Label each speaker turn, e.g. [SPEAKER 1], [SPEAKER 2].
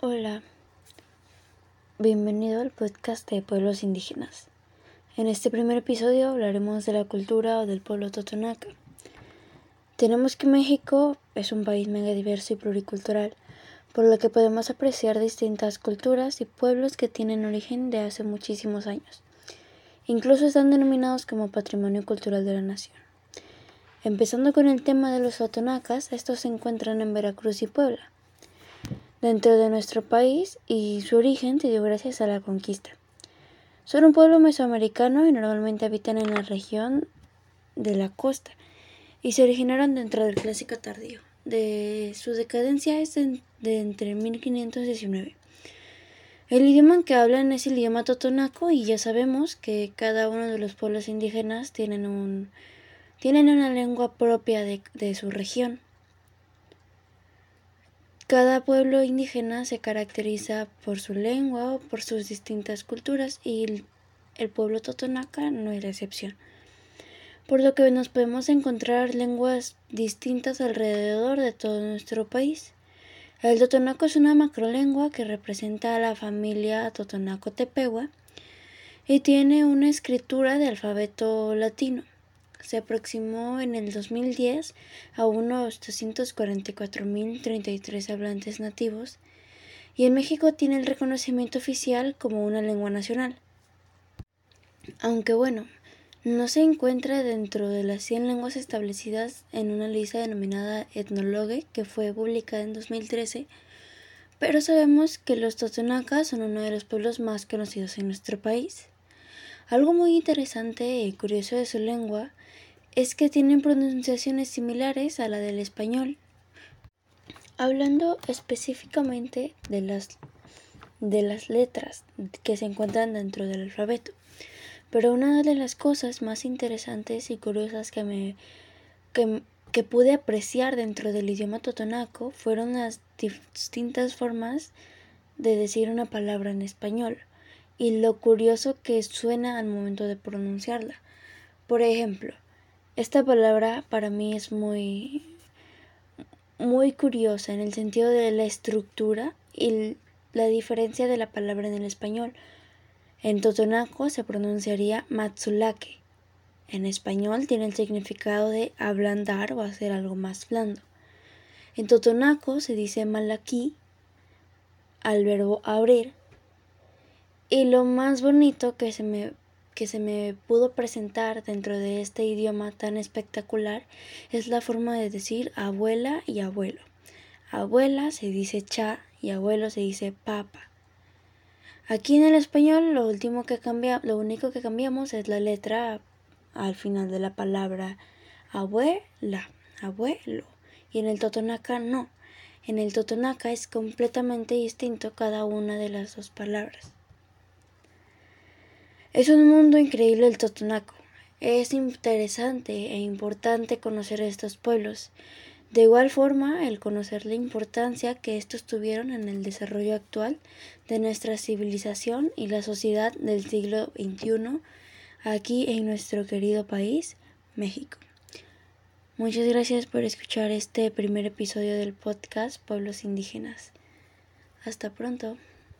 [SPEAKER 1] Hola, bienvenido al podcast de pueblos indígenas. En este primer episodio hablaremos de la cultura o del pueblo totonaca. Tenemos que México es un país mega diverso y pluricultural, por lo que podemos apreciar distintas culturas y pueblos que tienen origen de hace muchísimos años. Incluso están denominados como patrimonio cultural de la nación. Empezando con el tema de los totonacas, estos se encuentran en Veracruz y Puebla dentro de nuestro país y su origen se dio gracias a la conquista. Son un pueblo mesoamericano y normalmente habitan en la región de la costa y se originaron dentro del clásico tardío. De su decadencia es de, entre 1519. El idioma que hablan es el idioma totonaco y ya sabemos que cada uno de los pueblos indígenas tienen, un, tienen una lengua propia de su región. Cada pueblo indígena se caracteriza por su lengua o por sus distintas culturas y el, pueblo totonaca no es la excepción. Por lo que nos podemos encontrar lenguas distintas alrededor de todo nuestro país. El totonaco es una macrolengua que representa a la familia totonaco-tepewa y tiene una escritura de alfabeto latino se aproximó en el 2010 a unos 244.033 hablantes nativos y en México tiene el reconocimiento oficial como una lengua nacional. Aunque bueno, no se encuentra dentro de las 100 lenguas establecidas en una lista denominada Ethnologue que fue publicada en 2013, pero sabemos que los totonacas son uno de los pueblos más conocidos en nuestro país. Algo muy interesante y curioso de su lengua es que tienen pronunciaciones similares a la del español. Hablando específicamente de las, de las letras que se encuentran dentro del alfabeto. Pero una de las cosas más interesantes y curiosas que me que, que pude apreciar dentro del idioma totonaco fueron las distintas formas de decir una palabra en español y lo curioso que suena al momento de pronunciarla. Por ejemplo, esta palabra para mí es muy muy curiosa en el sentido de la estructura y la diferencia de la palabra en el español. En totonaco se pronunciaría matsulake. En español tiene el significado de ablandar o hacer algo más blando. En totonaco se dice malaquí al verbo abrir. Y lo más bonito que se me que se me pudo presentar dentro de este idioma tan espectacular es la forma de decir abuela y abuelo. Abuela se dice cha y abuelo se dice papa. Aquí en el español lo último que cambia, lo único que cambiamos es la letra al final de la palabra abuela, abuelo. Y en el totonaca no. En el totonaca es completamente distinto cada una de las dos palabras. Es un mundo increíble el Totonaco. Es interesante e importante conocer estos pueblos. De igual forma, el conocer la importancia que estos tuvieron en el desarrollo actual de nuestra civilización y la sociedad del siglo XXI aquí en nuestro querido país, México. Muchas gracias por escuchar este primer episodio del podcast Pueblos Indígenas. Hasta pronto.